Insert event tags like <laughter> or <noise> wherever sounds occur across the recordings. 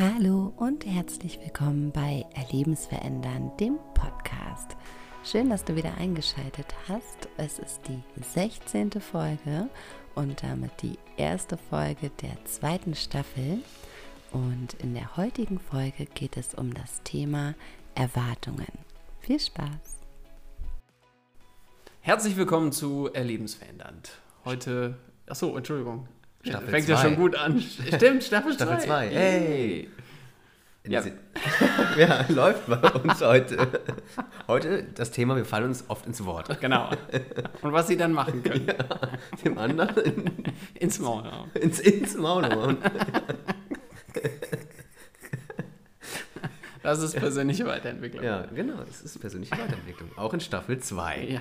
Hallo und herzlich willkommen bei Erlebensverändern, dem Podcast. Schön, dass du wieder eingeschaltet hast. Es ist die 16. Folge und damit die erste Folge der zweiten Staffel. Und in der heutigen Folge geht es um das Thema Erwartungen. Viel Spaß! Herzlich willkommen zu Erlebensverändernd. Heute, achso, Entschuldigung, Staffel fängt zwei. ja schon gut an. Stimmt, Staffel 2. Staffel zwei, hey. Ja. <laughs> ja, läuft bei uns heute. Heute das Thema, wir fallen uns oft ins Wort. Genau. Und was sie dann machen können. Dem anderen Ins Maul. Ja. ins, ins Maul hauen. Das ist persönliche Weiterentwicklung. Ja, genau, es ist persönliche Weiterentwicklung. Auch in Staffel 2. Ja,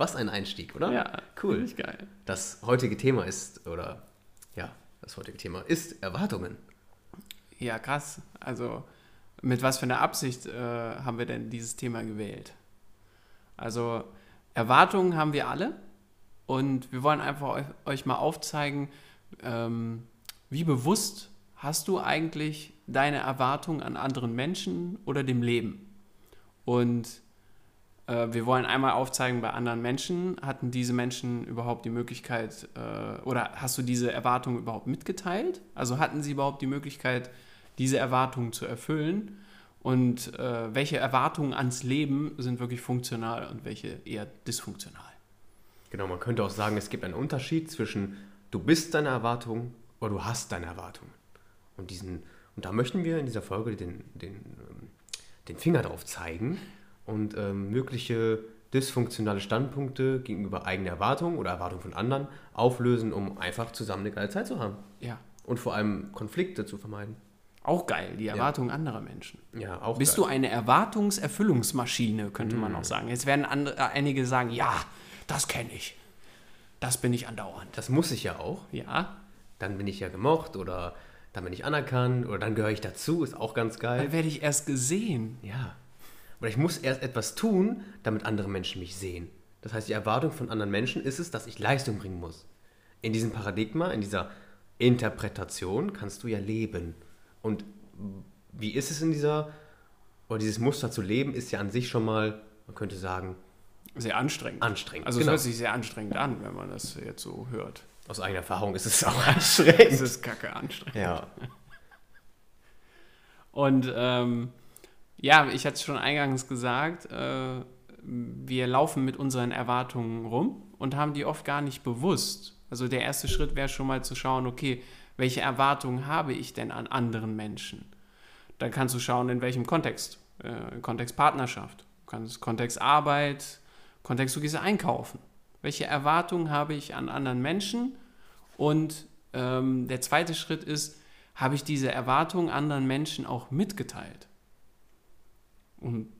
Was ein Einstieg, oder? ja Cool. ich geil. Das heutige Thema ist, oder ja, das heutige Thema ist Erwartungen. Ja, krass. Also, mit was für einer Absicht äh, haben wir denn dieses Thema gewählt? Also, Erwartungen haben wir alle und wir wollen einfach euch, euch mal aufzeigen, ähm, wie bewusst hast du eigentlich deine Erwartungen an anderen Menschen oder dem Leben? Und wir wollen einmal aufzeigen, bei anderen Menschen hatten diese Menschen überhaupt die Möglichkeit äh, oder hast du diese Erwartungen überhaupt mitgeteilt? Also hatten sie überhaupt die Möglichkeit, diese Erwartungen zu erfüllen? Und äh, welche Erwartungen ans Leben sind wirklich funktional und welche eher dysfunktional? Genau, man könnte auch sagen, es gibt einen Unterschied zwischen du bist deine Erwartung oder du hast deine Erwartung. Und, diesen, und da möchten wir in dieser Folge den, den, ähm, den Finger drauf zeigen und ähm, mögliche dysfunktionale Standpunkte gegenüber eigenen Erwartungen oder Erwartungen von anderen auflösen, um einfach zusammen eine geile Zeit zu haben. Ja, Und vor allem Konflikte zu vermeiden. auch geil, die Erwartungen anderer Menschen. Ja, auch Bist geil. du eine Erwartungserfüllungsmaschine, könnte man auch sagen. Jetzt werden andere, äh, einige sagen, ja, das kenne ich. Das bin ich andauernd. Das muss ich ja auch. Ja, Dann bin ich ja gemocht oder dann bin ich anerkannt oder dann gehöre ich dazu, ist auch ganz geil. dann werde ich erst gesehen. Ja. Oder ich muss erst etwas tun, damit andere Menschen mich sehen. Das heißt, die Erwartung von anderen Menschen ist es, dass ich Leistung bringen muss. In diesem Paradigma, in dieser Interpretation kannst du ja leben. Und wie ist es in dieser, oder dieses Muster zu leben, ist ja an sich schon mal, man könnte sagen, Sehr anstrengend. anstrengend. Also Genau. es hört sich sehr anstrengend an, wenn man das jetzt so hört. Aus eigener Erfahrung ist es <laughs> auch Es anstrengend. ist kacke anstrengend. Ja. Und ähm, ja, ich hatte es schon eingangs gesagt, äh, wir laufen mit unseren Erwartungen rum und haben die oft gar nicht bewusst. Also der erste Schritt wäre schon mal zu schauen, okay, welche Erwartungen habe ich denn an anderen Menschen? Dann kannst du schauen, in welchem Kontext. Äh, Kontext Partnerschaft, kannst- Kontext Arbeit, Kontext, du gehst einkaufen. Welche Erwartungen habe ich an anderen Menschen? Und ähm, der zweite Schritt ist, habe ich diese Erwartungen anderen Menschen auch mitgeteilt? Und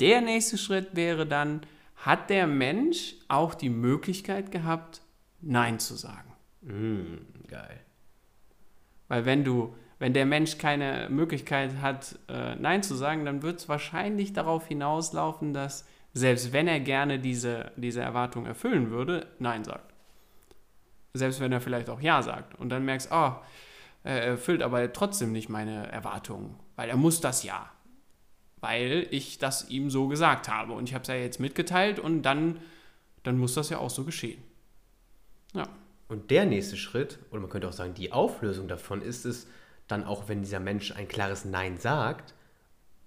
der nächste Schritt wäre dann, hat der Mensch auch die Möglichkeit gehabt, Nein zu sagen? Mm, geil. Weil wenn du, wenn der Mensch keine Möglichkeit hat, äh, Nein zu sagen, dann wird es wahrscheinlich darauf hinauslaufen, dass selbst wenn er gerne diese, diese Erwartung erfüllen würde, Nein sagt. Selbst wenn er vielleicht auch Ja sagt. Und dann merkst, oh, er erfüllt aber trotzdem nicht meine Erwartungen, weil er muss das Ja. Weil ich das ihm so gesagt habe. Und ich habe es ja jetzt mitgeteilt und dann, dann muss das ja auch so geschehen. Ja. Und der nächste Schritt, oder man könnte auch sagen, die Auflösung davon ist es, dann auch wenn dieser Mensch ein klares Nein sagt,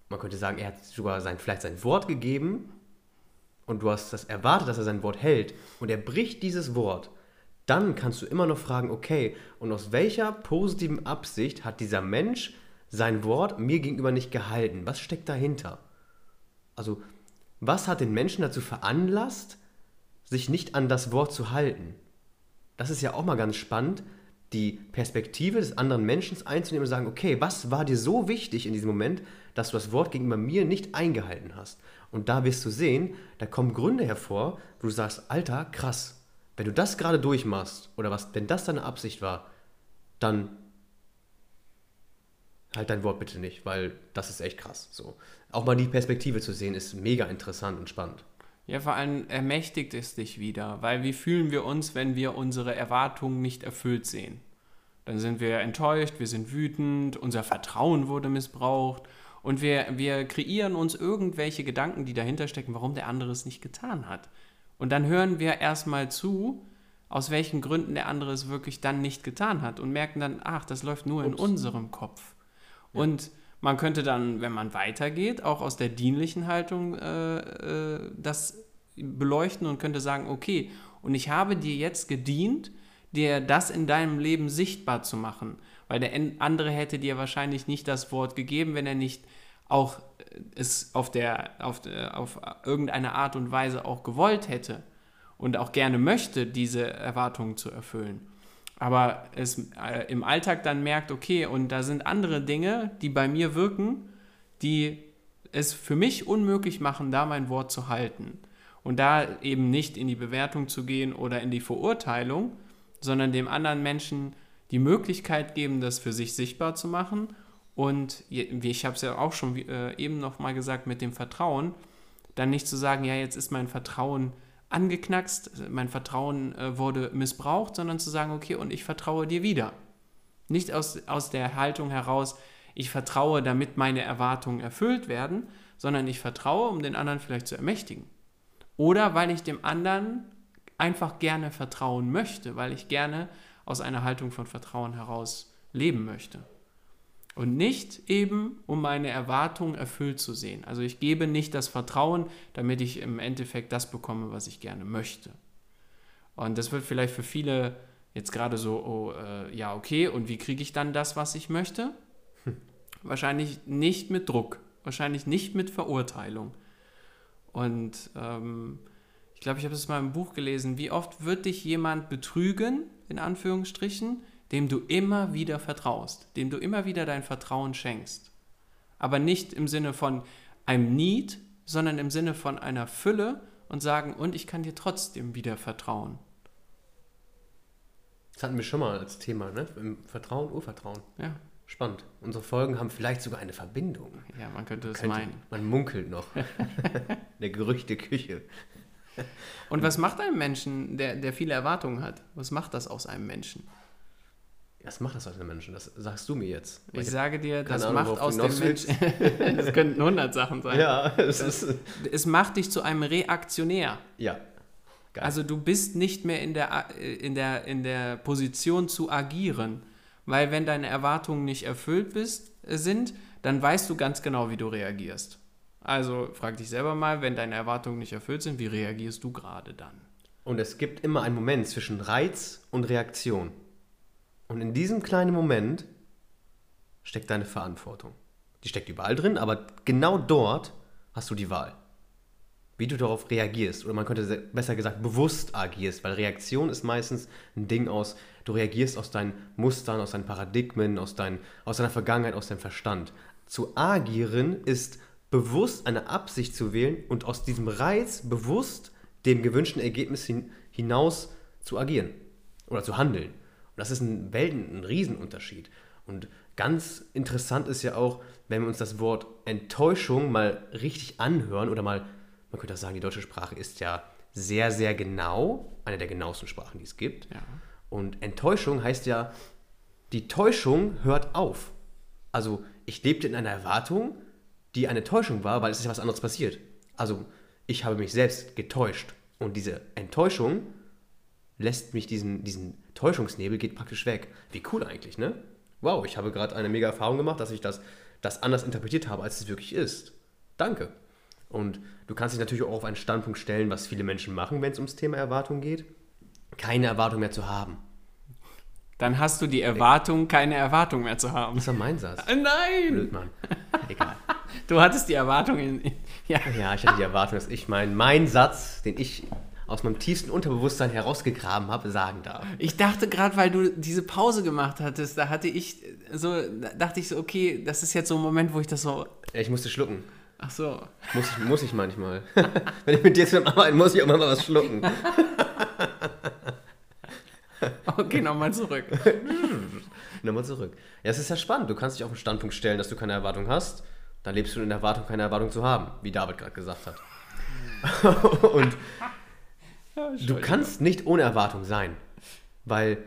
man könnte sagen, er hat sogar sein, vielleicht sein Wort gegeben und du hast das erwartet, dass er sein Wort hält und er bricht dieses Wort, dann kannst du immer noch fragen, okay, und aus welcher positiven Absicht hat dieser Mensch sein Wort mir gegenüber nicht gehalten? Was steckt dahinter? Also, was hat den Menschen dazu veranlasst, sich nicht an das Wort zu halten? das ist ja auch mal ganz spannend, die Perspektive des anderen Menschen einzunehmen und sagen, okay, was war dir so wichtig in diesem Moment, dass du das Wort gegenüber mir nicht eingehalten hast? Und da wirst du sehen, da kommen Gründe hervor, wo du sagst, Alter, krass, wenn du das gerade durchmachst oder was, wenn das deine Absicht war, dann halt dein Wort bitte nicht, weil das ist echt krass. So. Auch mal die Perspektive zu sehen, ist mega interessant und spannend. Ja, vor allem ermächtigt es dich wieder, weil wie fühlen wir uns, wenn wir unsere Erwartungen nicht erfüllt sehen? Dann sind wir enttäuscht, wir sind wütend, unser Vertrauen wurde missbraucht und wir, wir kreieren uns irgendwelche Gedanken, die dahinter stecken, warum der andere es nicht getan hat. Und dann hören wir erstmal zu, aus welchen Gründen der andere es wirklich dann nicht getan hat und merken dann, ach, das läuft nur in Ups. unserem Kopf. Und man könnte dann, wenn man weitergeht, auch aus der dienlichen Haltung äh, äh, das beleuchten und könnte sagen, okay, und ich habe dir jetzt gedient, dir das in deinem Leben sichtbar zu machen. Weil der andere hätte dir wahrscheinlich nicht das Wort gegeben, wenn er nicht auch äh, es auf, der, auf, der, auf irgendeine Art und Weise auch gewollt hätte und auch gerne möchte, diese Erwartungen zu erfüllen. Aber es äh, im Alltag dann merkt, okay, und da sind andere Dinge, die bei mir wirken, die es für mich unmöglich machen, da mein Wort zu halten. Und da eben nicht in die Bewertung zu gehen oder in die Verurteilung, sondern dem anderen Menschen die Möglichkeit geben, das für sich sichtbar zu machen. Und wie ich habe es ja auch schon äh, eben noch mal gesagt mit dem Vertrauen, dann nicht zu sagen, ja, jetzt ist mein Vertrauen angeknackst, mein Vertrauen äh, wurde missbraucht, sondern zu sagen, okay, und ich vertraue dir wieder. Nicht aus, aus der Haltung heraus, ich vertraue, damit meine Erwartungen erfüllt werden, sondern ich vertraue, um den anderen vielleicht zu ermächtigen. Oder weil ich dem anderen einfach gerne vertrauen möchte, weil ich gerne aus einer Haltung von Vertrauen heraus leben möchte. Und nicht eben, um meine Erwartungen erfüllt zu sehen. Also ich gebe nicht das Vertrauen, damit ich im Endeffekt das bekomme, was ich gerne möchte. Und das wird vielleicht für viele jetzt gerade so, oh, äh, ja, okay, und wie kriege ich dann das, was ich möchte? Wahrscheinlich nicht mit Druck, wahrscheinlich nicht mit Verurteilung. Und ähm, ich glaube, ich habe es mal im Buch gelesen, wie oft wird dich jemand betrügen, in Anführungsstrichen, dem du immer wieder vertraust, dem du immer wieder dein Vertrauen schenkst. Aber nicht im Sinne von einem Need, sondern im Sinne von einer Fülle und sagen, und ich kann dir trotzdem wieder vertrauen. Das hatten wir schon mal als Thema, ne? Vertrauen, Urvertrauen. Ja, Spannend. Unsere Folgen haben vielleicht sogar eine Verbindung. ja man könnte es meinen. man munkelt noch. <laughs> Der Gerüchte Küche. Und was macht ein Menschen, der, der viele Erwartungen hat? Was macht das aus einem Menschen? Was macht das aus den Menschen? Das sagst du mir jetzt. Ich sage dir, das Ahnung, macht aus dem. Menschen. <laughs> das könnten 100 Sachen sein. ja, es ist. Es macht dich zu einem Reaktionär. Ja. Geil. Also du bist nicht mehr in der, äh, in, der, in der Position zu agieren. Weil wenn deine Erwartungen nicht erfüllt bist, äh, sind, dann weißt du ganz genau, wie du reagierst. Also frag dich selber mal, wenn deine Erwartungen nicht erfüllt sind, wie reagierst du gerade dann? Und es gibt immer einen Moment zwischen Reiz und Reaktion. Und in diesem kleinen Moment steckt deine Verantwortung. Die steckt überall drin, aber genau dort hast du die Wahl. Wie du darauf reagierst. Oder man könnte se- besser gesagt bewusst agierst, weil Reaktion ist meistens ein Ding aus, du reagierst aus deinen Mustern, aus deinen Paradigmen, aus, dein, aus deiner Vergangenheit, aus deinem Verstand. Zu agieren ist bewusst eine Absicht zu wählen und aus diesem Reiz bewusst dem gewünschten Ergebnis hin, hinaus zu agieren oder zu handeln. Und das ist ein Welten, ein Riesenunterschied. Und ganz interessant ist ja auch, wenn wir uns das Wort Enttäuschung mal richtig anhören oder mal, man könnte auch sagen, die deutsche Sprache ist ja sehr, sehr genau, eine der genauesten Sprachen, die es gibt. Ja. Und Enttäuschung heißt ja, die Täuschung hört auf. Also ich lebte in einer Erwartung, die eine Täuschung war, weil es ist ja was anderes passiert. Also ich habe mich selbst getäuscht. Und diese Enttäuschung lässt mich diesen, diesen Täuschungsnebel geht praktisch weg. Wie cool eigentlich, ne? Wow, ich habe gerade eine mega Erfahrung gemacht, dass ich das, das anders interpretiert habe, als es wirklich ist. Danke. Und du kannst dich natürlich auch auf einen Standpunkt stellen, was viele Menschen machen, wenn es ums Thema Erwartung geht. Keine Erwartung mehr zu haben. Dann hast du die Erwartung, keine Erwartung mehr zu haben. Das war mein Satz. <laughs> Nein! Blöd, Mann. Egal. Du hattest die Erwartung in. in ja. Ja, ich hatte die Erwartung, dass ich meinen mein Satz, den ich aus meinem tiefsten Unterbewusstsein herausgegraben habe, sagen darf. Ich dachte gerade, weil du diese Pause gemacht hattest, da hatte ich so, da dachte ich so, okay, das ist jetzt so ein Moment, wo ich das so. Ja, ich musste schlucken. Ach so. Muss ich, muss ich manchmal. <laughs> Wenn ich mit dir zusammen arbeite, muss ich auch mal was schlucken. <laughs> Okay, nochmal zurück. <laughs> Nochmal zurück. Ja, es ist ja spannend. Du kannst dich auf den Standpunkt stellen, dass du keine Erwartung hast. Dann lebst du in der Erwartung, keine Erwartung zu haben, wie David gerade gesagt hat. Und du kannst nicht ohne Erwartung sein. Weil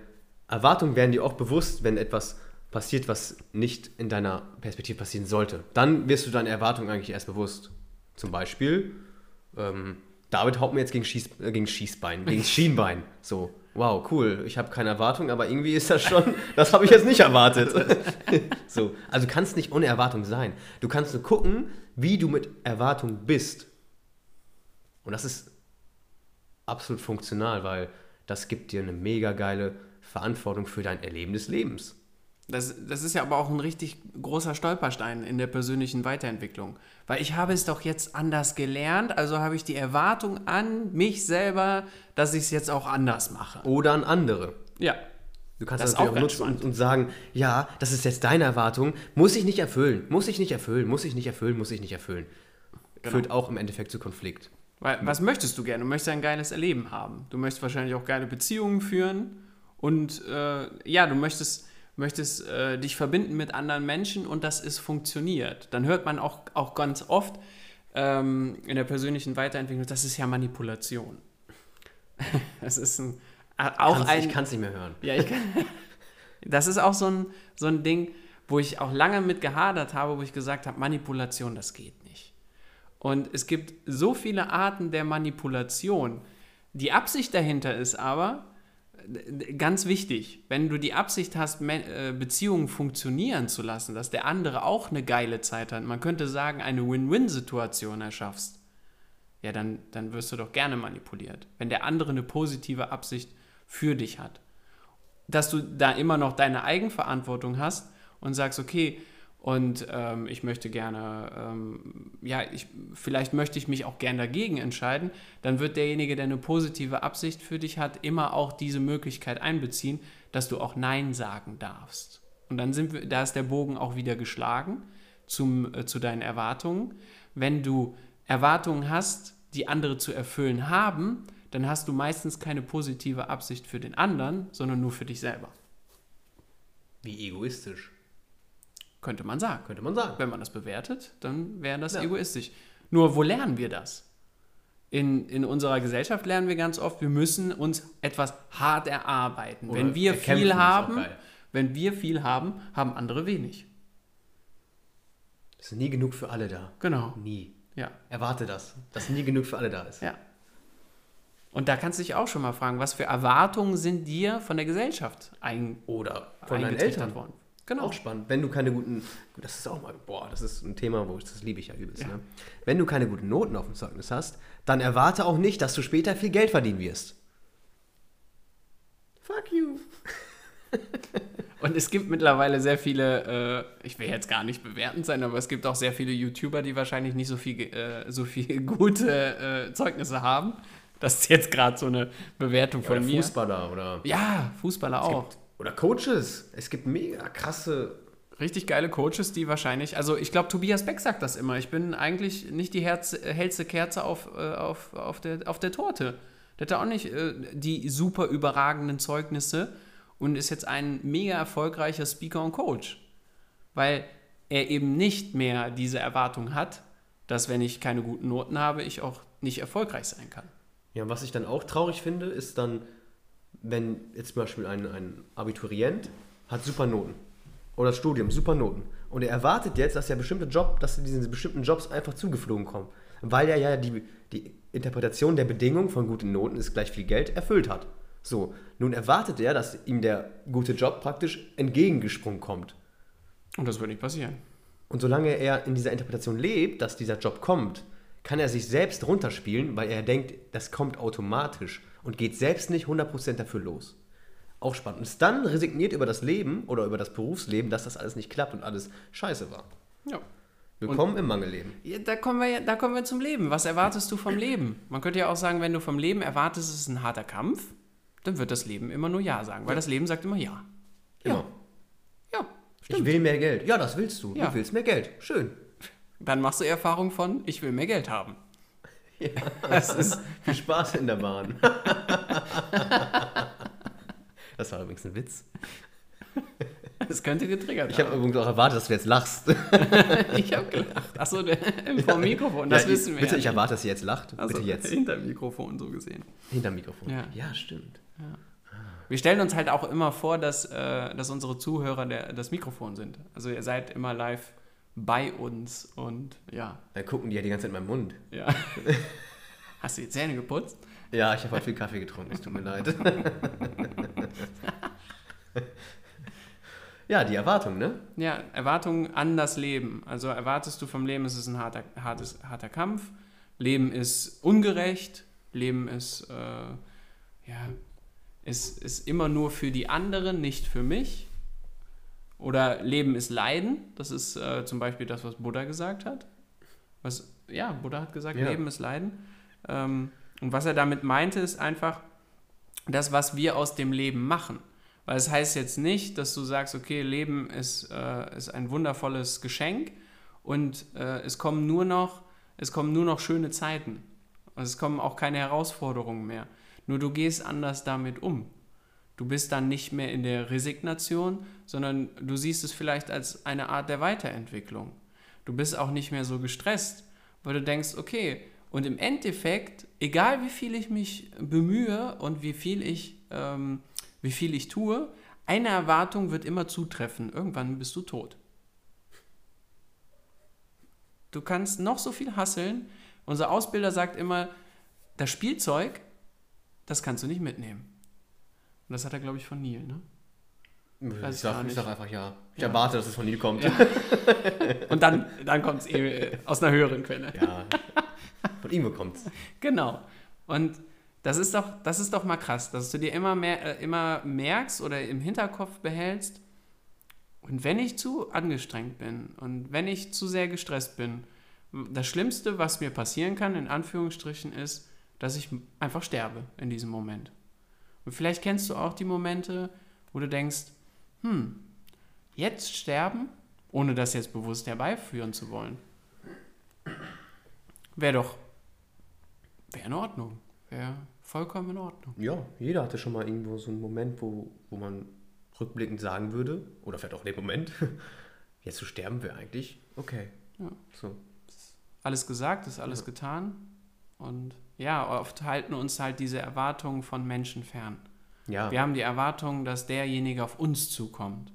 Erwartungen werden dir auch bewusst, wenn etwas passiert, was nicht in deiner Perspektive passieren sollte. Dann wirst du deine Erwartungen eigentlich erst bewusst. Zum Beispiel, ähm, David haut mir jetzt gegen, Schieß, äh, gegen Schießbein, gegen <laughs> Schienbein. So, wow, cool, ich habe keine Erwartung, aber irgendwie ist das schon, <laughs> das habe ich jetzt nicht erwartet. <laughs> so, also du kannst nicht ohne Erwartung sein. Du kannst nur gucken, wie du mit Erwartung bist. Und das ist absolut funktional, weil das gibt dir eine mega geile Verantwortung für dein Erleben des Lebens. Das, das ist ja aber auch ein richtig großer Stolperstein in der persönlichen Weiterentwicklung. Weil ich habe es doch jetzt anders gelernt, also habe ich die Erwartung an mich selber, dass ich es jetzt auch anders mache. Oder an andere. Ja. Du kannst Das das, auch auch nutzen und, und sagen, ja, das ist jetzt deine Erwartung, muss ich nicht erfüllen, muss ich nicht erfüllen, muss ich nicht erfüllen, muss ich nicht erfüllen. Genau. Führt auch im Endeffekt zu Konflikt. Weil, was möchtest du gerne? Du möchtest ein geiles Erleben haben. Du möchtest wahrscheinlich auch geile Beziehungen führen und äh, ja, du möchtest, möchtest äh, dich verbinden mit anderen Menschen und das ist funktioniert. Dann hört man auch, auch ganz oft ähm, in der persönlichen Weiterentwicklung, das ist ja Manipulation. <laughs> das ist ein, äh, auch Kann's- ein, ich kann es nicht mehr hören. ja, ich kann. <laughs> Das ist auch so ein, so ein Ding, wo ich auch lange mit gehadert habe, wo ich gesagt habe, Manipulation, das geht nicht. Und es gibt so viele Arten der Manipulation. Die Absicht dahinter ist aber äh, ganz wichtig. Wenn du die Absicht hast, äh, Beziehungen funktionieren zu lassen, dass der andere auch eine geile Zeit hat, man könnte sagen, eine Win-Win-Situation erschaffst, ja, dann, dann wirst du doch gerne manipuliert. Wenn der andere eine positive Absicht für dich hat dass du da immer noch deine Eigenverantwortung hast und sagst, okay, und ähm, ich möchte gerne, ähm, ja, ich, vielleicht möchte ich mich auch gern dagegen entscheiden, dann wird derjenige, der eine positive Absicht für dich hat, immer auch diese Möglichkeit einbeziehen, dass du auch Nein sagen darfst. Und dann sind wir, da ist der Bogen auch wieder geschlagen zum, äh, zu deinen Erwartungen. Wenn du Erwartungen hast, die andere zu erfüllen haben, dann hast du meistens keine positive Absicht für den anderen, sondern nur für dich selber. Wie egoistisch, Könnte man sagen. könnte man sagen. Wenn man das bewertet, dann wäre das Ja. egoistisch. Nur wo lernen wir das? In, in unserer Gesellschaft lernen wir ganz oft, wir müssen uns etwas hart erarbeiten. Oder wenn wir viel haben, wenn wir viel haben, haben andere wenig. Es ist nie genug für alle da. Genau. Nie. Ja. Erwarte das, dass nie genug für alle da ist. Ja. Und da kannst du dich auch schon mal fragen, was für Erwartungen sind dir von der Gesellschaft ein, Oder von deinen Eltern. worden? Genau. Auch spannend. Wenn du keine guten, das ist auch mal, boah, das ist ein Thema, wo ich, das liebe ich ja übelst. Ja. Ne? Wenn du keine guten Noten auf dem Zeugnis hast, dann erwarte auch nicht, dass du später viel Geld verdienen wirst. Fuck you. <laughs> Und es gibt mittlerweile sehr viele, äh, ich will jetzt gar nicht bewertend sein, aber es gibt auch sehr viele YouTuber, die wahrscheinlich nicht so viel, äh, so viel <laughs> gute äh, Zeugnisse haben. Das ist jetzt gerade so eine Bewertung von Oder mir. Fußballer oder, Ja, Fußballer auch. Oder Coaches. Es gibt mega krasse. Richtig geile Coaches, die wahrscheinlich, also ich glaube, Tobias Beck sagt das immer. Ich bin eigentlich nicht die Herz, hellste Kerze auf, äh, auf, auf, der, auf der Torte. Der hat auch nicht äh, die super überragenden Zeugnisse und ist jetzt ein mega erfolgreicher Speaker und Coach. Weil er eben nicht mehr diese Erwartung hat, dass wenn ich keine guten Noten habe, ich auch nicht erfolgreich sein kann. Ja, und was ich dann auch traurig finde, ist dann, wenn jetzt zum Beispiel ein, ein Abiturient hat super Noten. Oder das Studium, super Noten. Und er erwartet jetzt, dass er bestimmte Job, dass diese bestimmten Jobs einfach zugeflogen kommen. Weil er ja die, die Interpretation der Bedingung von guten Noten ist gleich viel Geld erfüllt hat. So, nun erwartet er, dass ihm der gute Job praktisch entgegengesprungen kommt. Und das wird nicht passieren. Und solange er in dieser Interpretation lebt, dass dieser Job kommt, kann er sich selbst runterspielen, weil er denkt, das kommt automatisch und geht selbst nicht 100% dafür los. Auch spannend. Und ist dann resigniert über das Leben oder über das Berufsleben, dass das alles nicht klappt und alles scheiße war. Ja. Willkommen im Mangelleben. Ja, da, kommen wir, ja- da kommen wir zum Leben. Was erwartest du vom Leben? Man könnte ja auch sagen, wenn du vom Leben erwartest, es ist ein harter Kampf, dann wird das Leben immer nur Ja sagen, weil das Leben sagt immer Ja. Immer. Ja, Ich will mehr Geld. Ja, das willst du. Ja. Du willst mehr Geld. Schön. dann machst du Erfahrung von, ich will mehr Geld haben. Ja, das ist viel Spaß in der Bahn. Das war übrigens ein Witz. Das könnte getriggert Ich habe übrigens auch erwartet, dass du jetzt lachst. Ich habe gelacht. Achso, der- vom Mikrofon, das Ja, wissen wir. Bitte, ja ich erwarte, dass sie jetzt lacht. Also, bitte jetzt. Hinter dem Mikrofon so gesehen. Hinterm Mikrofon. Ja. ja stimmt. Wir Wir stellen uns halt auch immer vor, dass, äh, dass unsere Zuhörer der, das Mikrofon sind. Also ihr seid immer live bei uns und ja. Da gucken die ja die ganze Zeit in meinen Mund. ja. <laughs> Hast du die Zähne geputzt? Ja, ich habe heute viel Kaffee getrunken, es tut mir leid. <laughs> ja, die Erwartung, ne? Ja, Erwartungen an das Leben. Also erwartest du vom Leben, es ist ein harter, hartes, harter Kampf. Leben ist ungerecht. Leben ist, äh, ja, ist, ist immer nur für die anderen, nicht für mich. Oder Leben ist Leiden. Das ist äh, zum Beispiel das, was Buddha gesagt hat. Was, ja, Buddha hat gesagt, Ja. Leben ist Leiden. Ähm, und was er damit meinte, ist einfach das, was wir aus dem Leben machen. Weil es heißt jetzt nicht, dass du sagst, okay, Leben ist, äh, ist ein wundervolles Geschenk und äh, es kommen nur noch, es kommen nur noch schöne Zeiten. Und es kommen auch keine Herausforderungen mehr. Nur du gehst anders damit um. Du bist dann nicht mehr in der Resignation, sondern du siehst es vielleicht als eine Art der Weiterentwicklung. Du bist auch nicht mehr so gestresst, weil du denkst, okay, und im Endeffekt, egal wie viel ich mich bemühe und wie viel ich, ähm, wie viel ich tue, eine Erwartung wird immer zutreffen. Irgendwann bist du tot. Du kannst noch so viel hasseln. Unser Ausbilder sagt immer, das Spielzeug, das kannst du nicht mitnehmen. Und das hat er, glaube ich, von Neil, ne? Ich Weiß ich sag, gar ich nicht. sag einfach ja. Ich Ja. erwarte, dass es von Neil kommt. Ja. <laughs> Und dann, dann kommt es eh aus einer höheren Quelle. Ja. Von ihm kommt es. Genau. Und das ist doch, das ist doch mal krass, dass du dir immer mehr, äh, immer merkst oder im Hinterkopf behältst. Und wenn ich zu angestrengt bin und wenn ich zu sehr gestresst bin, das Schlimmste, was mir passieren kann, in Anführungsstrichen, ist, dass ich einfach sterbe in diesem Moment. Und vielleicht kennst du auch die Momente, wo du denkst, hm, jetzt sterben, ohne das jetzt bewusst herbeiführen zu wollen, wäre doch, wäre in Ordnung, wäre vollkommen in Ordnung. Ja, jeder hatte schon mal irgendwo so einen Moment, wo, wo man rückblickend sagen würde, oder vielleicht auch in dem Moment, <laughs> jetzt zu sterben wäre eigentlich okay. Ja. So. Alles gesagt, ist alles Ja. getan. Und ja, oft halten uns halt diese Erwartungen von Menschen fern. Ja, Wir haben die Erwartung, dass derjenige auf uns zukommt,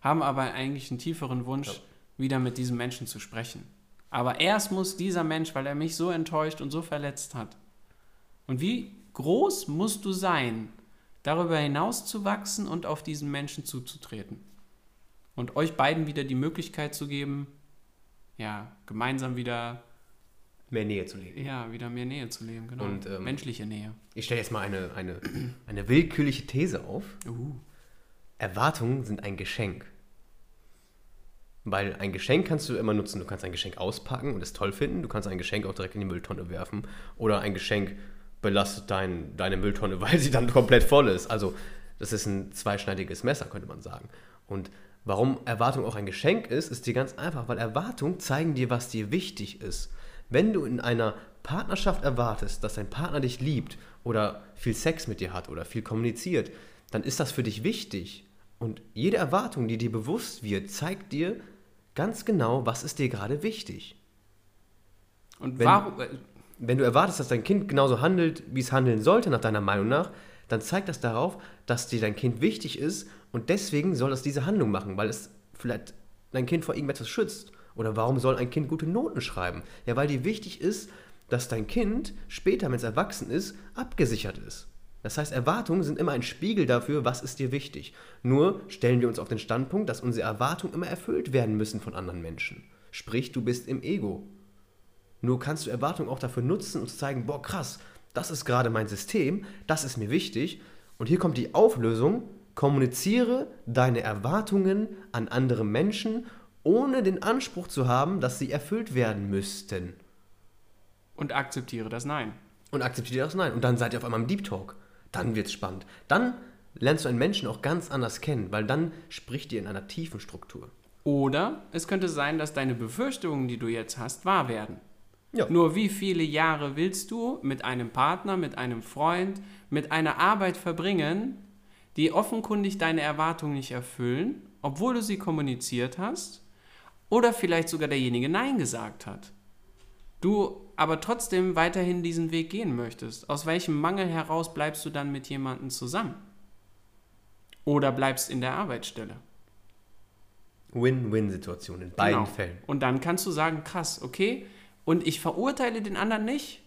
haben aber eigentlich einen tieferen Wunsch, Ja. wieder mit diesem Menschen zu sprechen. Aber erst muss dieser Mensch, weil er mich so enttäuscht und so verletzt hat. Und wie groß musst du sein, darüber hinaus zu wachsen und auf diesen Menschen zuzutreten? Und euch beiden wieder die Möglichkeit zu geben, ja, gemeinsam wieder, mehr Nähe zu leben. ja, wieder mehr Nähe zu leben, genau. Und, ähm, Menschliche Nähe. Ich stelle jetzt mal eine, eine, eine willkürliche These auf. Uh. Erwartungen sind ein Geschenk. Weil ein Geschenk kannst du immer nutzen. Du kannst ein Geschenk auspacken und es toll finden. Du kannst ein Geschenk auch direkt in die Mülltonne werfen. Oder ein Geschenk belastet dein, deine Mülltonne, <laughs> weil sie dann komplett voll ist. Also das ist ein zweischneidiges Messer, könnte man sagen. Und warum Erwartung auch ein Geschenk ist, ist dir ganz einfach, weil Erwartungen zeigen dir, was dir wichtig ist. Wenn du in einer Partnerschaft erwartest, dass dein Partner dich liebt oder viel Sex mit dir hat oder viel kommuniziert, dann ist das für dich wichtig. Und jede Erwartung, die dir bewusst wird, zeigt dir ganz genau, was ist dir gerade wichtig. Und Wenn- warum, äh, Wenn du erwartest, dass dein Kind genauso handelt, wie es handeln sollte, nach deiner Meinung nach, dann zeigt das darauf, dass dir dein Kind wichtig ist und deswegen soll es diese Handlung machen, weil es vielleicht dein Kind vor irgendetwas schützt. Oder warum soll ein Kind gute Noten schreiben? Ja, weil dir wichtig ist, dass dein Kind später, wenn es erwachsen ist, abgesichert ist. Das heißt, Erwartungen sind immer ein Spiegel dafür, was ist dir wichtig. Nur stellen wir uns auf den Standpunkt, dass unsere Erwartungen immer erfüllt werden müssen von anderen Menschen. Sprich, du bist im Ego. Nur kannst du Erwartungen auch dafür nutzen und zu zeigen, boah, krass, das ist gerade mein System, das ist mir wichtig. Und hier kommt die Auflösung, kommuniziere deine Erwartungen an andere Menschen, ohne den Anspruch zu haben, dass sie erfüllt werden müssten. und akzeptiere das Nein. Und akzeptiere das Nein. Und dann seid ihr auf einmal im Deep Talk. Dann wird's spannend. Dann lernst du einen Menschen auch ganz anders kennen, weil dann spricht ihr in einer tiefen Struktur. Oder es könnte sein, dass deine Befürchtungen, die du jetzt hast, wahr werden. Ja. Nur wie viele Jahre willst du mit einem Partner, mit einem Freund, mit einer Arbeit verbringen, die offenkundig deine Erwartungen nicht erfüllen, obwohl du sie kommuniziert hast, oder vielleicht sogar derjenige Nein gesagt hat. Du aber trotzdem weiterhin diesen Weg gehen möchtest. Aus welchem Mangel heraus bleibst du dann mit jemandem zusammen? oder bleibst in der Arbeitsstelle. Win-Win-Situation in beiden Genau. Fällen. Und dann kannst du sagen, krass, okay, und ich verurteile den anderen nicht,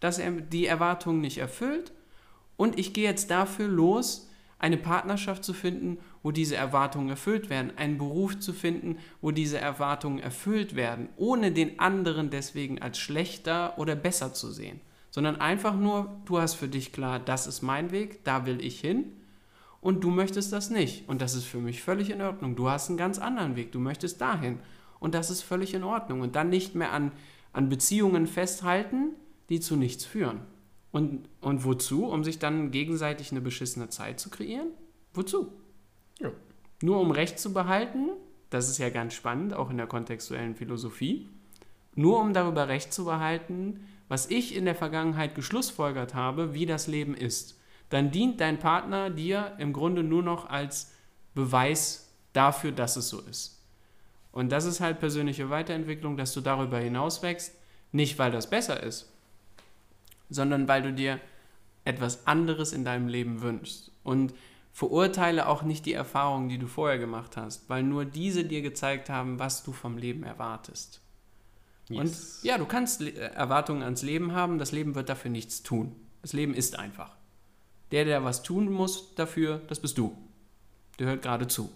dass er die Erwartungen nicht erfüllt und ich gehe jetzt dafür los, eine Partnerschaft zu finden, wo diese Erwartungen erfüllt werden, einen Beruf zu finden, wo diese Erwartungen erfüllt werden, ohne den anderen deswegen als schlechter oder besser zu sehen, sondern einfach nur, du hast für dich klar, das ist mein Weg, da will ich hin und du möchtest das nicht. Und das ist für mich völlig in Ordnung. Du hast einen ganz anderen Weg, du möchtest dahin. Und das ist völlig in Ordnung. Und dann nicht mehr an, an Beziehungen festhalten, die zu nichts führen. Und, und wozu? Um sich dann gegenseitig eine beschissene Zeit zu kreieren? Wozu? Ja. Nur um Recht zu behalten, das ist ja ganz spannend, auch in der kontextuellen Philosophie, nur um darüber Recht zu behalten, was ich in der Vergangenheit geschlussfolgert habe, wie das Leben ist. Dann dient dein Partner dir im Grunde nur noch als Beweis dafür, dass es so ist. Und das ist halt persönliche Weiterentwicklung, dass du darüber hinaus wächst, nicht weil das besser ist, sondern weil du dir etwas anderes in deinem Leben wünschst. Und verurteile auch nicht die Erfahrungen, die du vorher gemacht hast, weil nur diese dir gezeigt haben, was du vom Leben erwartest. Yes. Und ja, du kannst äh, Erwartungen ans Leben haben, das Leben wird dafür nichts tun. Das Leben ist einfach. Der, der was tun muss dafür, das bist du. Der hört gerade zu.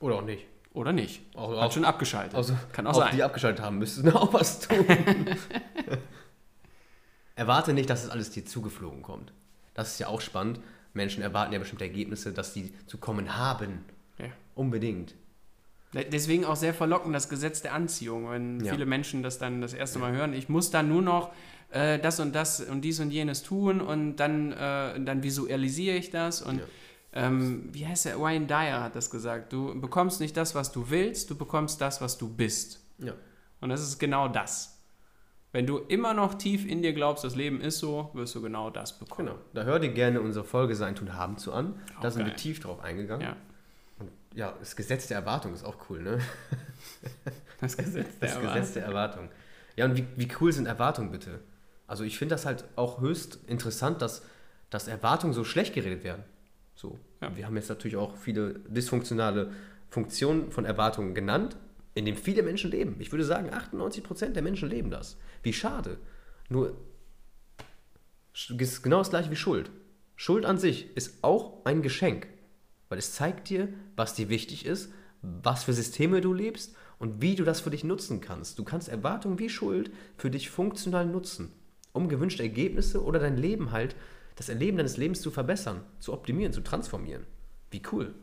Oder auch nicht. Oder nicht. Auch, Hat auch, schon abgeschaltet. also, Kann auch auch sein. die abgeschaltet haben, müssten <laughs> auch was tun. <laughs> Erwarte nicht, dass es alles dir zugeflogen kommt. Das ist ja auch spannend. Menschen erwarten ja bestimmte Ergebnisse, dass sie zu kommen haben. Ja. Unbedingt. Deswegen auch sehr verlockend das Gesetz der Anziehung, wenn Ja. viele Menschen das dann das erste Mal hören. Ich muss dann nur noch äh, das und das und dies und jenes tun und dann, äh, dann visualisiere ich das. Und Ja. ähm, wie heißt der? Wayne Dyer hat das gesagt. Du bekommst nicht das, was du willst, du bekommst das, was du bist. Ja. Und das ist genau das. Wenn du immer noch tief in dir glaubst, das Leben ist so, wirst du genau das bekommen. Genau. Da hör dir gerne unsere Folge Sein, Tun, Haben zu an. Da Auch sind wir tief drauf eingegangen. Ja, Und ja, das Gesetz der Erwartung ist auch cool, ne? <laughs> das Gesetz der Das Erwartung. Gesetz der Erwartung. Ja, und wie, wie cool sind Erwartungen bitte? Also ich finde das halt auch höchst interessant, dass, dass Erwartungen so schlecht geredet werden. So. Ja. Wir haben jetzt natürlich auch viele dysfunktionale Funktionen von Erwartungen genannt, in denen viele Menschen leben. Ich würde sagen, 98% der Menschen leben das. Wie schade. Nur ist genau das gleiche wie Schuld. Schuld an sich ist auch ein Geschenk, weil es zeigt dir, was dir wichtig ist, was für Systeme du lebst und wie du das für dich nutzen kannst. Du kannst Erwartungen wie Schuld für dich funktional nutzen, um gewünschte Ergebnisse oder dein Leben halt, das Erleben deines Lebens zu verbessern, zu optimieren, zu transformieren. Wie cool.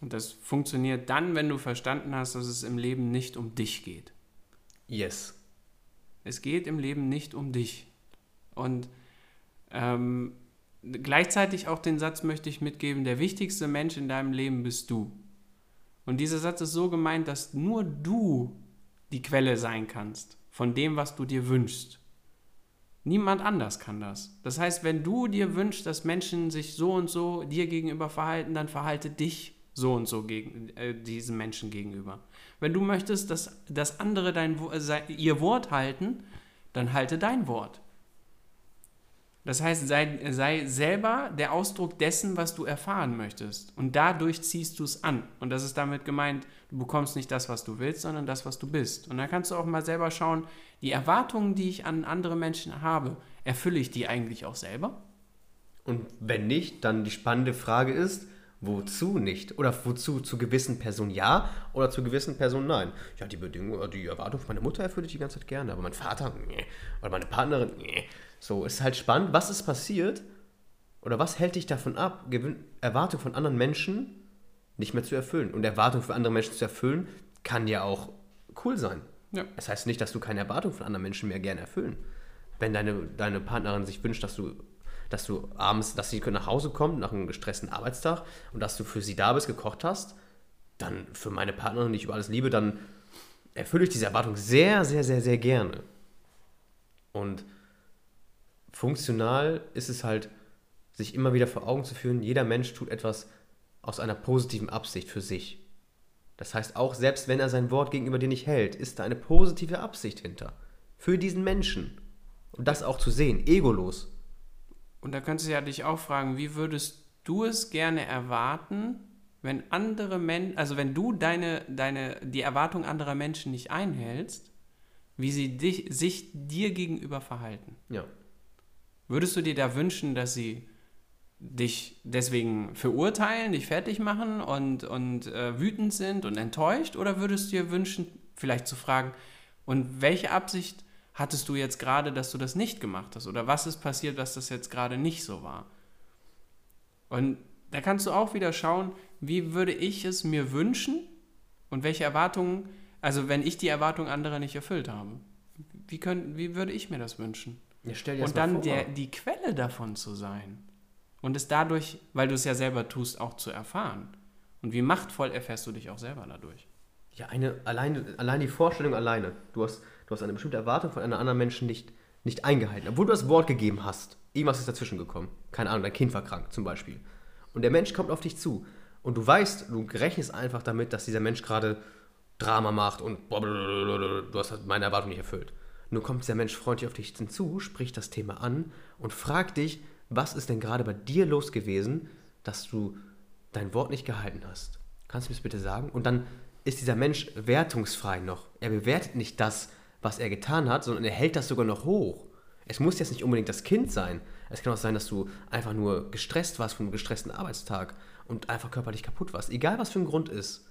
Und das funktioniert dann, wenn du verstanden hast, dass es im Leben nicht um dich geht. Yes. Es geht im Leben nicht um dich. Und ähm, gleichzeitig auch den Satz möchte ich mitgeben, der wichtigste Mensch in deinem Leben bist du. Und dieser Satz ist so gemeint, dass nur du die Quelle sein kannst von dem, was du dir wünschst. Niemand anders kann das. Das heißt, wenn du dir wünschst, dass Menschen sich so und so dir gegenüber verhalten, dann verhalte dich so und so gegen äh, diesen Menschen gegenüber. Wenn du möchtest, dass, dass andere dein, äh, ihr Wort halten, dann halte dein Wort. Das heißt, sei, sei selber der Ausdruck dessen, was du erfahren möchtest. Und dadurch ziehst du es an. Und das ist damit gemeint, du bekommst nicht das, was du willst, sondern das, was du bist. Und dann kannst du auch mal selber schauen, die Erwartungen, die ich an andere Menschen habe, erfülle ich die eigentlich auch selber? Und wenn nicht, dann die spannende Frage ist, wozu nicht? Oder wozu zu gewissen Personen ja oder zu gewissen Personen nein? Ja, die Bedingung, oder die Erwartung von meiner Mutter erfülle ich die ganze Zeit gerne, aber mein Vater, nee. Oder meine Partnerin, nee. So, ist halt spannend, was ist passiert oder was hält dich davon ab, Gewin Erwartungen von anderen Menschen nicht mehr zu erfüllen. Und Erwartungen von anderen Menschen zu erfüllen, kann ja auch cool sein. Ja. Das heißt nicht, dass du keine Erwartungen von anderen Menschen mehr gerne erfüllen. Wenn deine, deine Partnerin sich wünscht, dass du, dass du abends, dass sie nach Hause kommt nach einem gestressten Arbeitstag und dass du für sie da bist, gekocht hast, dann für meine Partnerin, die ich über alles liebe, dann erfülle ich diese Erwartung sehr, sehr, sehr, sehr gerne. Und funktional ist es halt, sich immer wieder vor Augen zu führen, jeder Mensch tut etwas aus einer positiven Absicht für sich. Das heißt, auch selbst wenn er sein Wort gegenüber dir nicht hält, ist da eine positive Absicht hinter. Für diesen Menschen. Und das auch zu sehen, egolos. Und da könntest du ja dich auch fragen, wie würdest du es gerne erwarten, wenn andere Menschen, also wenn du deine, deine, die Erwartung anderer Menschen nicht einhältst, wie sie dich, sich dir gegenüber verhalten. Ja. Würdest du dir da wünschen, dass sie dich deswegen verurteilen, dich fertig machen und, und äh, wütend sind und enttäuscht? Oder würdest du dir wünschen, vielleicht zu fragen, und welche Absicht hattest du jetzt gerade, dass du das nicht gemacht hast? Oder was ist passiert, dass das jetzt gerade nicht so war? Und da kannst du auch wieder schauen, wie würde ich es mir wünschen und welche Erwartungen, also wenn ich die Erwartungen anderer nicht erfüllt habe, wie, können, wie würde ich mir das wünschen? ja und dann der, die Quelle davon zu sein. Und es dadurch, weil du es ja selber tust, auch zu erfahren. Und wie machtvoll erfährst du dich auch selber dadurch. Ja, eine, alleine, allein die Vorstellung alleine. Du hast, du hast eine bestimmte Erwartung von einem anderen Menschen nicht, nicht eingehalten. Obwohl du das Wort gegeben hast. Irgendwas ist dazwischen gekommen. Keine Ahnung, dein Kind war krank zum Beispiel. Und der Mensch kommt auf dich zu. Und du weißt, du rechnest einfach damit, dass dieser Mensch gerade Drama macht und du hast halt meine Erwartung nicht erfüllt. Nun kommt dieser Mensch freundlich auf dich hinzu, spricht das Thema an und fragt dich, was ist denn gerade bei dir los gewesen, dass du dein Wort nicht gehalten hast. Kannst du mir das bitte sagen? Und dann ist dieser Mensch wertungsfrei noch. Er bewertet nicht das, was er getan hat, sondern er hält das sogar noch hoch. Es muss jetzt nicht unbedingt das Kind sein. Es kann auch sein, dass du einfach nur gestresst warst von einem gestressten Arbeitstag und einfach körperlich kaputt warst. Egal was für ein Grund ist.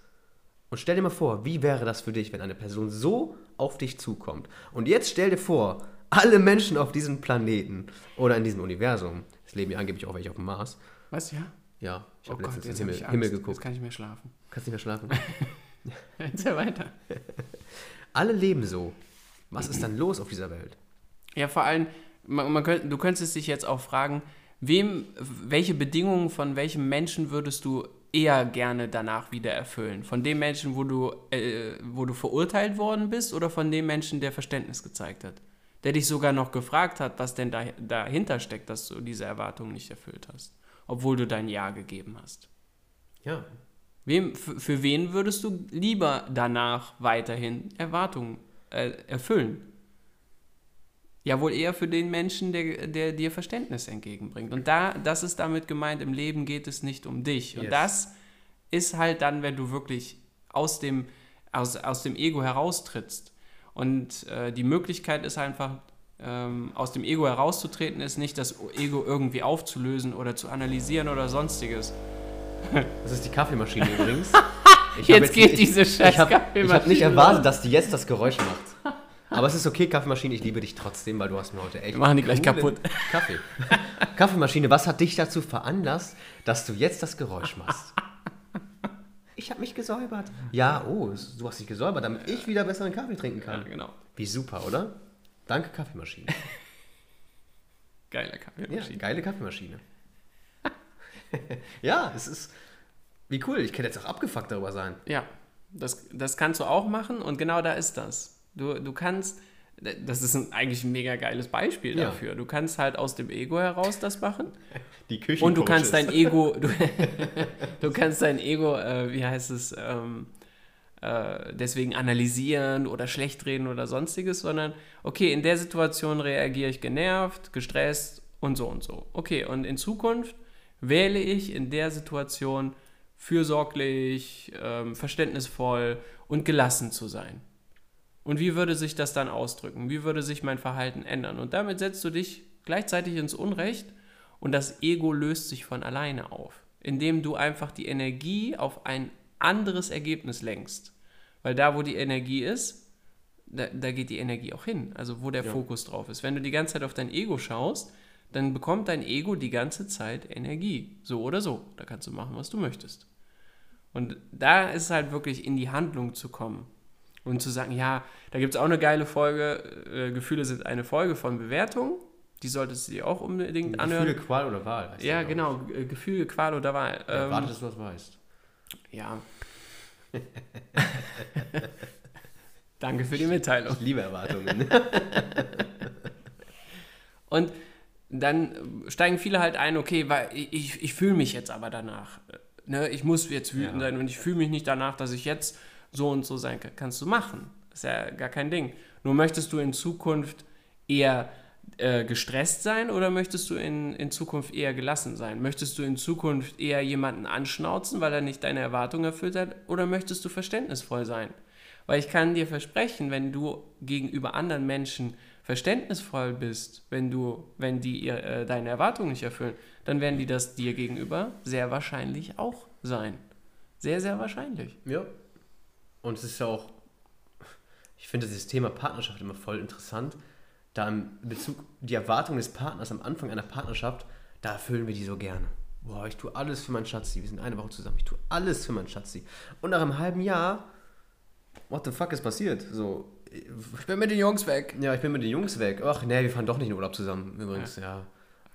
Und stell dir mal vor, wie wäre das für dich, wenn eine Person so auf dich zukommt? Und jetzt stell dir vor, alle Menschen auf diesem Planeten oder in diesem Universum, es leben ja angeblich auch welche auf dem Mars. Was, ja? Ja, ich habe Oh letztens jetzt ins Himmel. Himmel Jetzt geguckt. kann ich mehr schlafen. Kannst nicht mehr schlafen. <laughs> Erzähl weiter. <laughs> Alle leben so. Was ist dann los auf dieser Welt? Ja, vor allem, man, man könnt, du könntest dich jetzt auch fragen, wem, welche Bedingungen von welchem Menschen würdest du eher gerne danach wieder erfüllen? Von dem Menschen, wo du, äh, wo du verurteilt worden bist oder von dem Menschen, der Verständnis gezeigt hat? Der dich sogar noch gefragt hat, was denn da, dahinter steckt, dass du diese Erwartungen nicht erfüllt hast, obwohl du dein Ja gegeben hast. Ja, Wem, für, für wen würdest du lieber danach weiterhin Erwartungen äh, erfüllen? Ja, wohl eher für den Menschen, der, der dir Verständnis entgegenbringt. Und da, das ist damit gemeint, im Leben geht es nicht um dich. Und Yes. das ist halt dann, wenn du wirklich aus dem, aus, aus dem Ego heraustrittst. Und äh, die Möglichkeit ist einfach, ähm, aus dem Ego herauszutreten, ist nicht das Ego irgendwie aufzulösen oder zu analysieren oder sonstiges. das ist die Kaffeemaschine <laughs> übrigens. Ich Jetzt hab geht diese scheiß Ich habe hab Kaffeemaschine nicht erwartet, dass die jetzt das Geräusch macht. Aber es ist okay, Kaffeemaschine, ich liebe dich trotzdem, weil du hast mir heute echt Wir machen die gleich kaputt. Kaffee. <laughs> Kaffeemaschine, was hat dich dazu veranlasst, dass du jetzt das Geräusch machst? Ich habe mich gesäubert. Ja, oh, du hast dich gesäubert, damit ich wieder besseren Kaffee trinken Ja, kann. genau. Wie super, oder? Danke, Kaffeemaschine. Geiler Ja, Kaffeemaschine. geile Kaffeemaschine. ja, <laughs> es ist. Wie cool, ich kann jetzt auch abgefuckt darüber sein. Ja, das, das kannst du auch machen und genau da ist das. Du, du kannst, das ist ein, eigentlich ein mega geiles Beispiel Ja. dafür. Du kannst halt aus dem Ego heraus das machen <laughs> Die Küche. und du kannst dein Ego, <laughs> du, <laughs> du kannst dein Ego, äh, wie heißt es, ähm, äh, deswegen analysieren oder schlecht reden oder sonstiges, sondern okay, in der Situation reagiere ich genervt, gestresst und so und so. Okay, und in Zukunft wähle ich in der Situation fürsorglich, ähm, verständnisvoll und gelassen zu sein. Und wie würde sich das dann ausdrücken? Wie würde sich mein Verhalten ändern? Und damit setzt du dich gleichzeitig ins Unrecht und das Ego löst sich von alleine auf, indem du einfach die Energie auf ein anderes Ergebnis lenkst. Weil da, wo die Energie ist, da, da geht die Energie auch hin, also wo der Ja. Fokus drauf ist. Wenn du die ganze Zeit auf dein Ego schaust, dann bekommt dein Ego die ganze Zeit Energie. So oder so. Da kannst du machen, was du möchtest. Und da ist halt wirklich in die Handlung zu kommen. Und zu sagen, ja, da gibt es auch eine geile Folge, äh, Gefühle sind eine Folge von Bewertung. Die solltest du dir auch unbedingt anhören. Gefühle, Qual oder Wahl. Ja, genau, G- Gefühl, Qual oder Wahl. ich. Ja, Ähm, warte, dass du das weißt. ja. <laughs> Danke für die Mitteilung. Ich liebe Erwartungen. <laughs> Und dann steigen viele halt ein, okay, weil ich, ich fühle mich jetzt aber danach. Ne, ich muss jetzt wütend Ja. sein und ich fühle mich nicht danach, dass ich jetzt so und so sein kann. Kannst du machen. ist ja gar kein Ding. Nur möchtest du in Zukunft eher äh, gestresst sein oder möchtest du in, in Zukunft eher gelassen sein? Möchtest du in Zukunft eher jemanden anschnauzen, weil er nicht deine Erwartungen erfüllt hat? Oder möchtest du verständnisvoll sein? Weil ich kann dir versprechen, wenn du gegenüber anderen Menschen verständnisvoll bist, wenn du, wenn die äh, deine Erwartungen nicht erfüllen, dann werden die das dir gegenüber sehr wahrscheinlich auch sein. Sehr, sehr wahrscheinlich. Ja. Und es ist ja auch, ich finde dieses Thema Partnerschaft immer voll interessant. Da im Bezug die Erwartungen des Partners am Anfang einer Partnerschaft, da erfüllen wir die so gerne. Boah, ich tue alles für meinen Schatzi. Wir sind eine Woche zusammen. Ich tue alles für meinen Schatzi. Und nach einem halben Jahr, what the fuck ist passiert? So, Ich bin mit den Jungs weg. ja, ich bin mit den Jungs weg. Ach, nee, wir fahren doch nicht in Urlaub zusammen, übrigens, ja.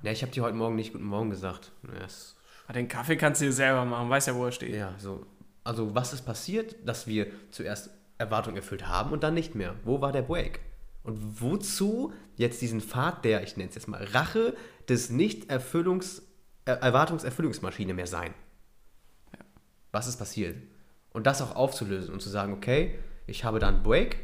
Nee, ich habe dir heute Morgen nicht Guten Morgen gesagt. Ja, ist Ah, Den Kaffee kannst du dir selber machen, weißt ja, wo er steht. Ja, so. Also, was ist passiert, dass wir zuerst Erwartungen erfüllt haben und dann nicht mehr? Wo war der Break? Und wozu jetzt diesen Pfad der, ich nenne es jetzt mal, Rache des Nicht-Erfüllungs- äh, Erwartungserfüllungsmaschine mehr sein? Was ist passiert? Und das auch aufzulösen und zu sagen, okay, ich habe da einen Break,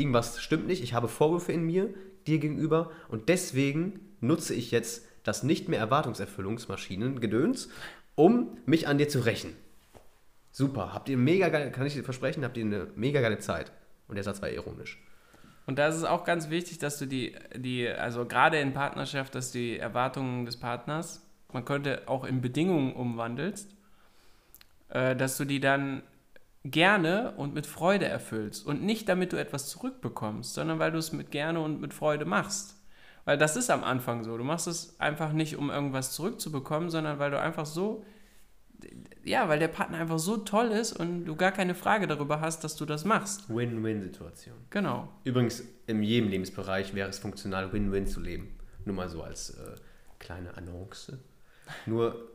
irgendwas stimmt nicht, ich habe Vorwürfe in mir dir gegenüber und deswegen nutze ich jetzt das nicht mehr Erwartungserfüllungsmaschinen-Gedöns, um mich an dir zu rächen. Super, habt ihr mega geile, kann ich dir versprechen, habt ihr eine mega geile Zeit. Und der Satz war ironisch. Und da ist es auch ganz wichtig, dass du die, die, also gerade in Partnerschaft, dass die Erwartungen des Partners, man könnte auch in Bedingungen umwandelst, äh, dass du die dann gerne und mit Freude erfüllst. Und nicht damit du etwas zurückbekommst, sondern weil du es mit gerne und mit Freude machst. Weil das ist am Anfang so. Du machst es einfach nicht, um irgendwas zurückzubekommen, sondern weil du einfach so, ja, weil der Partner einfach so toll ist und du gar keine Frage darüber hast, dass du das machst. Win-Win-Situation. Genau. Übrigens, in jedem Lebensbereich wäre es funktional, Win-Win zu leben. Nur mal so als äh, kleine Annonce. Nur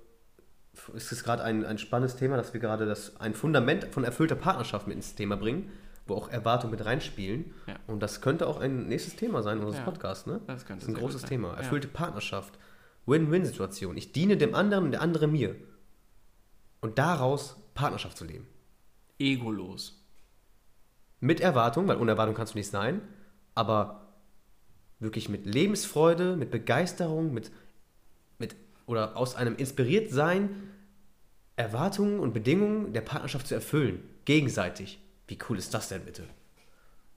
ist es gerade ein, ein spannendes Thema, dass wir gerade das, ein Fundament von erfüllter Partnerschaft mit ins Thema bringen, wo auch Erwartungen mit reinspielen. Ja. Und das könnte auch ein nächstes Thema sein unseres Ja. Podcasts. Ne? Das könnte ist ein großes. Thema. Ja. Erfüllte Partnerschaft. Win-Win-Situation. Ich diene dem anderen und der andere mir. Und daraus Partnerschaft zu leben. Egolos. Mit Erwartung, weil ohne Erwartung kannst du nicht sein, aber wirklich mit Lebensfreude, mit Begeisterung, mit oder aus einem inspiriert sein, Erwartungen und Bedingungen der Partnerschaft zu erfüllen, gegenseitig. Wie cool ist das denn bitte?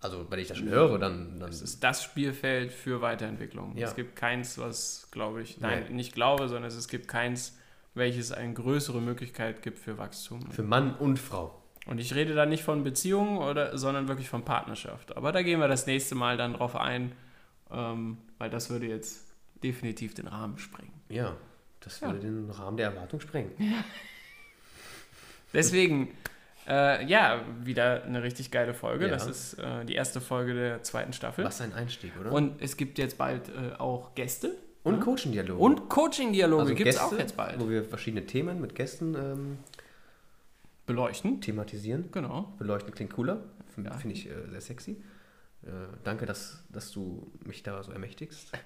Also, wenn ich das schon höre, dann, dann Es ist das Spielfeld für Weiterentwicklung. Ja. Es gibt keins, was, glaube ich, nein, Nee. nicht glaube, sondern es gibt keins, welches eine größere Möglichkeit gibt für Wachstum. für Mann und Frau. Und ich rede da nicht von Beziehungen, oder, sondern wirklich von Partnerschaft. Aber da gehen wir das nächste Mal dann drauf ein, ähm, weil das würde jetzt definitiv den Rahmen sprengen. Ja, das Ja. würde den Rahmen der Erwartung sprengen. <laughs> Deswegen, äh, ja, wieder eine richtig geile Folge. Ja. Das ist äh, die erste Folge der zweiten Staffel. Was ein Einstieg, oder? Und es gibt jetzt bald äh, auch Gäste. und Coaching-Dialoge. Und Coaching-Dialoge also gibt es auch jetzt bald. Wo wir verschiedene Themen mit Gästen ähm, Beleuchten. thematisieren. Genau. Beleuchten klingt cooler. Finde Ja. find ich äh, sehr sexy. Äh, danke, dass, dass du mich da so ermächtigst. <laughs>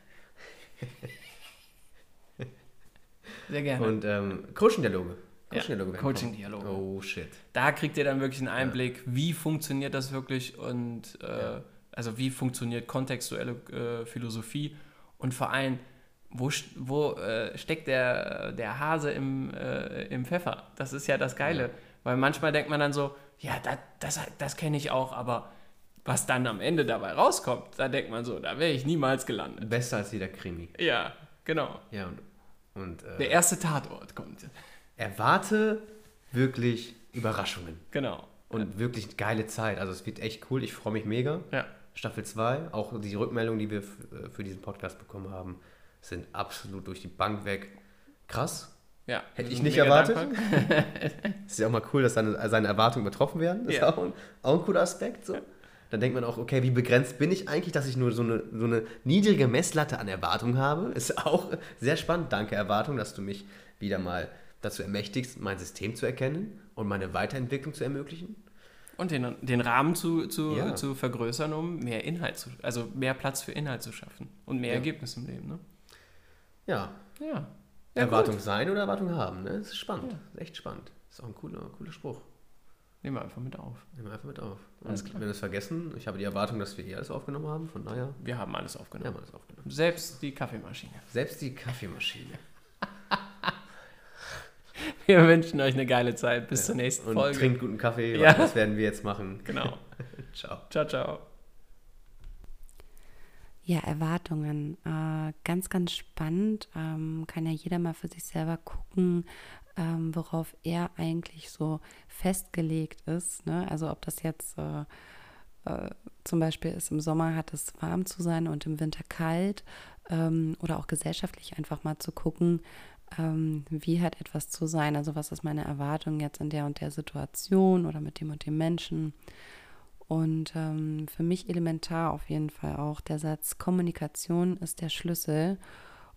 Sehr gerne. Und ähm, Coaching-Dialoge. Ja, Coaching-Dialoge. werden Coaching-Dialoge. Oh, shit. Da kriegt ihr dann wirklich einen Einblick, wie funktioniert das wirklich und äh, Ja. also wie funktioniert kontextuelle äh, Philosophie und vor allem, wo, wo äh, steckt der, der Hase im, äh, im Pfeffer? Das ist ja das Geile. Ja. Weil manchmal denkt man dann so, ja, das, das, das kenne ich auch, aber was dann am Ende dabei rauskommt, da denkt man so, da wäre ich niemals gelandet. Besser als jeder Krimi. Ja, genau. Ja, und, und Der äh, erste Tatort kommt. erwarte wirklich Überraschungen. Genau. Und wirklich eine geile Zeit. Also es wird echt cool. Ich freue mich mega. Ja. Staffel 2, auch die Rückmeldungen, die wir äh, für diesen Podcast bekommen haben, sind absolut durch die Bank weg. Krass. Ja, Hätte ich nicht erwartet. <laughs> ist ja auch mal cool, dass seine, seine Erwartungen übertroffen werden. Das Ja. ist auch ein, auch ein cooler Aspekt. So. Dann denkt man auch, okay, wie begrenzt bin ich eigentlich, dass ich nur so eine, so eine niedrige Messlatte an Erwartungen habe? <laughs> Ist auch sehr spannend. Danke, Erwartung, dass du mich wieder mal dazu ermächtigst, mein System zu erkennen und meine Weiterentwicklung zu ermöglichen. Und den, den Rahmen zu, zu, Ja. zu vergrößern, um mehr Inhalt zu, also mehr Platz für Inhalt zu schaffen und mehr Ja. Ergebnis im Leben. Ne? Ja, Ja. ja Erwartung sein oder Erwartung haben. Ne? Das ist spannend. Ja. Das ist echt spannend. Das ist auch ein cooler, cooler Spruch. Nehmen wir einfach mit auf. Nehmen wir einfach mit auf. Und Alles klar. wenn wir es vergessen, ich habe die Erwartung, dass wir eh alles aufgenommen haben, von daher Wir haben alles wir aufgenommen. haben alles aufgenommen. Selbst die Kaffeemaschine. Selbst die Kaffeemaschine. <laughs> Wir wünschen euch eine geile Zeit. Bis Ja. zur nächsten Und Folge. trinkt guten Kaffee, Ja. das werden wir jetzt machen. Genau. <laughs> Ciao. Ciao, ciao. Ja, Erwartungen. Äh, ganz, ganz spannend. Ähm, kann ja jeder mal für sich selber gucken, ähm, worauf er eigentlich so festgelegt ist. Ne? Also ob das jetzt äh, äh, zum Beispiel ist, im Sommer hat es warm zu sein und im Winter kalt. Ähm, oder auch gesellschaftlich einfach mal zu gucken, ähm, wie hat etwas zu sein. Also was ist meine Erwartung jetzt in der und der Situation oder mit dem und dem Menschen. Und ähm, für mich elementar auf jeden Fall auch der Satz, Kommunikation ist der Schlüssel.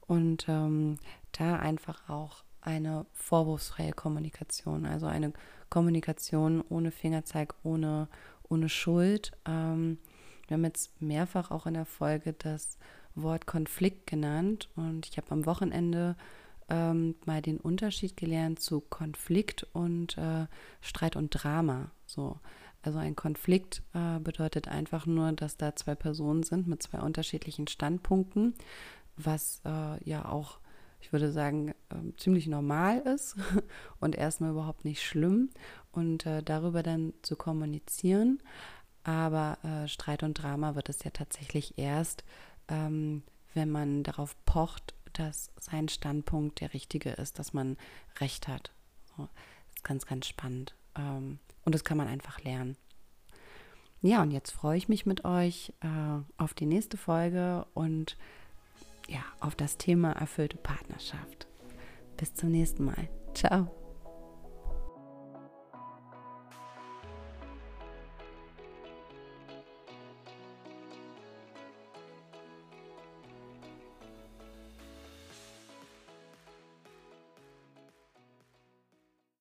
Und ähm, da einfach auch eine vorwurfsfreie Kommunikation, also eine Kommunikation ohne Fingerzeig, ohne, ohne Schuld. Ähm, wir haben jetzt mehrfach auch in der Folge das Wort Konflikt genannt und ich habe am Wochenende ähm, mal den Unterschied gelernt zu Konflikt und äh, Streit und Drama. So, also ein Konflikt äh, bedeutet einfach nur, dass da zwei Personen sind mit zwei unterschiedlichen Standpunkten, was äh, ja auch, ich würde sagen, äh, ziemlich normal ist <laughs> und erstmal überhaupt nicht schlimm und äh, darüber dann zu kommunizieren. Aber äh, Streit und Drama wird es ja tatsächlich erst, ähm, wenn man darauf pocht, dass sein Standpunkt der richtige ist, dass man recht hat. Das ist ganz, ganz spannend. Ähm, und das kann man einfach lernen. Ja, und jetzt freue ich mich mit euch äh, auf die nächste Folge und ja, auf das Thema erfüllte Partnerschaft. Bis zum nächsten Mal. Ciao.